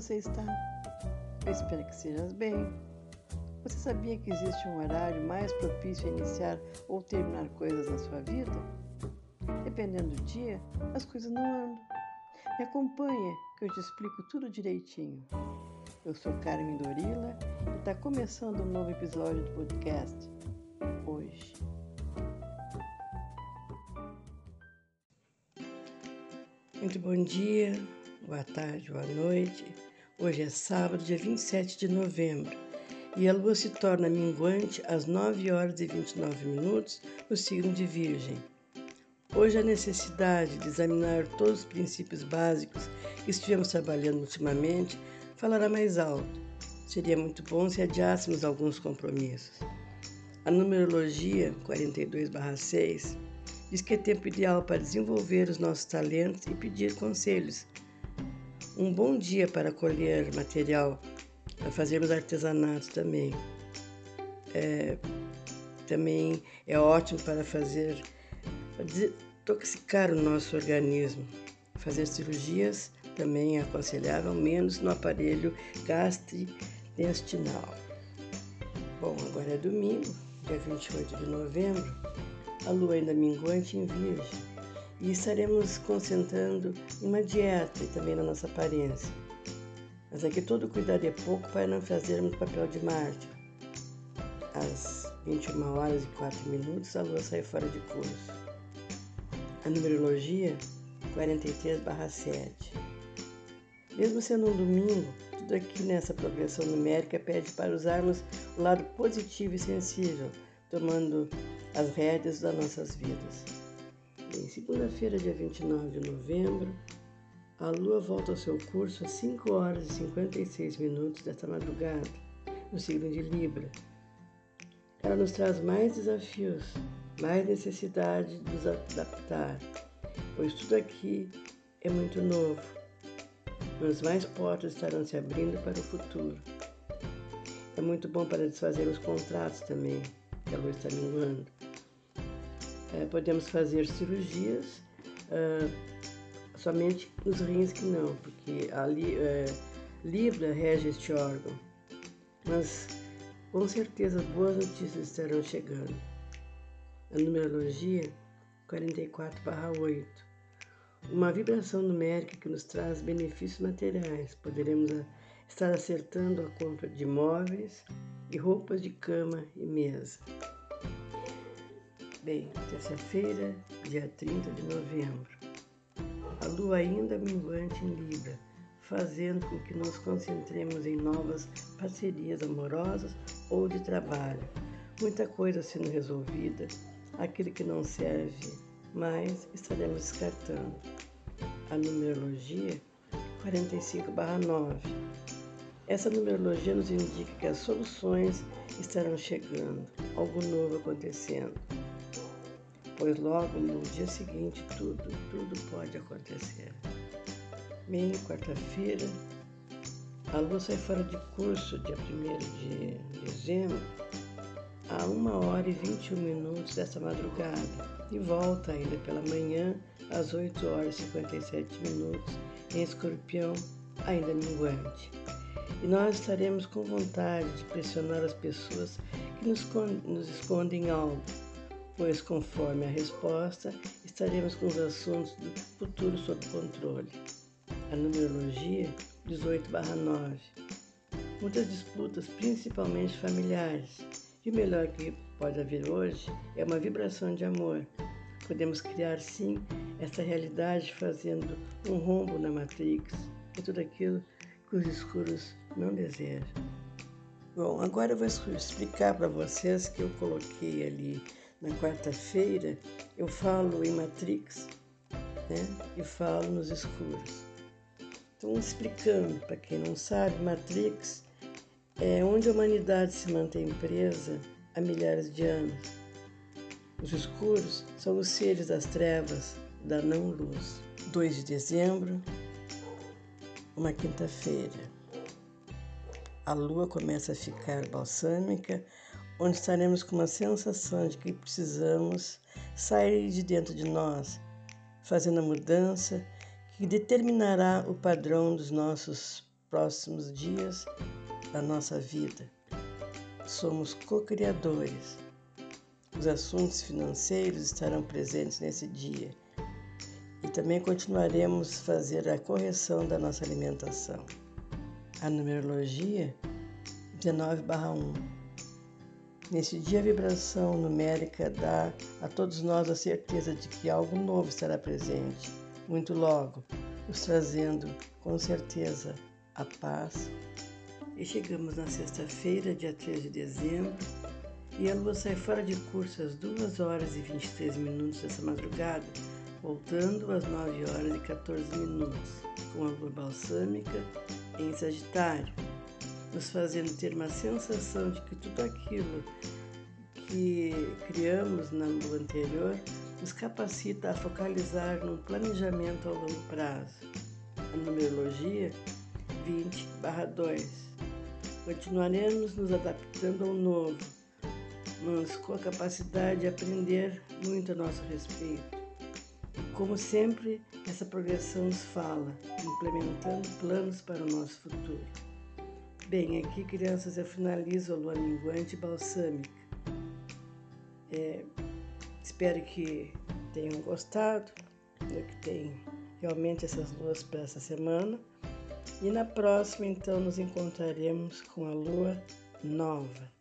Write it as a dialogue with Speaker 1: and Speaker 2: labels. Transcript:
Speaker 1: você está? Eu espero que estejas bem. Você sabia que existe um horário mais propício a iniciar ou terminar coisas na sua vida? Dependendo do dia, as coisas não andam. Me acompanha que eu te explico tudo direitinho. Eu sou Carmen Dorila e está começando um novo episódio do podcast hoje. Muito bom dia, boa tarde, boa noite. Hoje é sábado, dia 27 de novembro, e a lua se torna minguante às 9 horas e 29 minutos no signo de Virgem. Hoje a necessidade de examinar todos os princípios básicos que estivemos trabalhando ultimamente falará mais alto. Seria muito bom se adiássemos alguns compromissos. A numerologia 42/6 diz que é tempo ideal para desenvolver os nossos talentos e pedir conselhos. Um bom dia para colher material, para fazermos artesanato também. É, também é ótimo para fazer, para desintoxicar o nosso organismo. Fazer cirurgias também é aconselhável, menos no aparelho gastrointestinal. Bom, agora é domingo, dia 28 de novembro a lua ainda minguante em Virgem, e estaremos concentrando em uma dieta e também na nossa aparência. Mas aqui todo cuidado é pouco para não fazermos papel de mártir. Às 21 horas e 4 minutos, a lua sai fora de curso. A numerologia 43/7. Mesmo sendo um domingo, tudo aqui nessa progressão numérica pede para usarmos o lado positivo e sensível, tomando as rédeas das nossas vidas. Em segunda-feira, dia 29 de novembro, a Lua volta ao seu curso às 5 horas e 56 minutos desta madrugada, no signo de Libra. Ela nos traz mais desafios, mais necessidade de nos adaptar, pois tudo aqui é muito novo, mas mais portas estarão se abrindo para o futuro. É muito bom para desfazer os contratos também, que a lua está minguando. É, podemos fazer cirurgias, uh, somente nos rins que não, porque a é, Libra rege este órgão. Mas com certeza boas notícias estarão chegando. A numerologia 44/8. Uma vibração numérica que nos traz benefícios materiais. Poderemos estar acertando a compra de móveis e roupas de cama e mesa. Bem, terça-feira, dia 30 de novembro. A lua ainda minguante em Libra, fazendo com que nos concentremos em novas parcerias amorosas ou de trabalho. Muita coisa sendo resolvida, aquilo que não serve mais estaremos descartando. A numerologia 45/9 essa numerologia nos indica que as soluções estarão chegando, algo novo acontecendo. Pois logo no dia seguinte tudo, tudo pode acontecer. Bem, quarta-feira, a lua sai fora de curso, dia 1 de dezembro, a 1 hora e 21 minutos dessa madrugada e volta ainda pela manhã às 8 horas e 57 minutos em escorpião, ainda minguante e nós estaremos com vontade de pressionar as pessoas que nos, nos escondem algo, pois, conforme a resposta, estaremos com os assuntos do futuro sob controle. A numerologia 18/9. Muitas disputas, principalmente familiares. E o melhor que pode haver hoje é uma vibração de amor. Podemos criar sim essa realidade fazendo um rombo na Matrix e tudo aquilo que os escuros não desejam. Bom, agora eu vou explicar para vocês que eu coloquei ali na quarta-feira, eu falo em Matrix né, e falo nos escuros. Então, explicando para quem não sabe, Matrix é onde a humanidade se mantém presa há milhares de anos. Os escuros são os seres das trevas, da não-luz. 2 de dezembro uma quinta-feira. A lua começa a ficar balsâmica, onde estaremos com uma sensação de que precisamos sair de dentro de nós, fazendo a mudança que determinará o padrão dos nossos próximos dias da nossa vida. Somos co-criadores. Os assuntos financeiros estarão presentes nesse dia e também continuaremos a fazer a correção da nossa alimentação. A numerologia 19/1 Nesse dia, a vibração numérica dá a todos nós a certeza de que algo novo estará presente, muito logo, nos trazendo com certeza a paz. E chegamos na sexta-feira, dia 3 de dezembro, e a lua sai fora de curso às 2 horas e 23 minutos dessa madrugada, voltando às 9 horas e 14 minutos, com a lua balsâmica em Sagitário nos fazendo ter uma sensação de que tudo aquilo que criamos na lua anterior nos capacita a focalizar num planejamento a longo prazo. A numerologia 20/2. Continuaremos nos adaptando ao novo, mas com a capacidade de aprender muito a nosso respeito. Como sempre, essa progressão nos fala, implementando planos para o nosso futuro. Bem, aqui, crianças, eu finalizo a lua minguante balsâmica. É, espero que tenham gostado, né, que tem realmente essas luas para essa semana. E na próxima, então, nos encontraremos com a lua nova.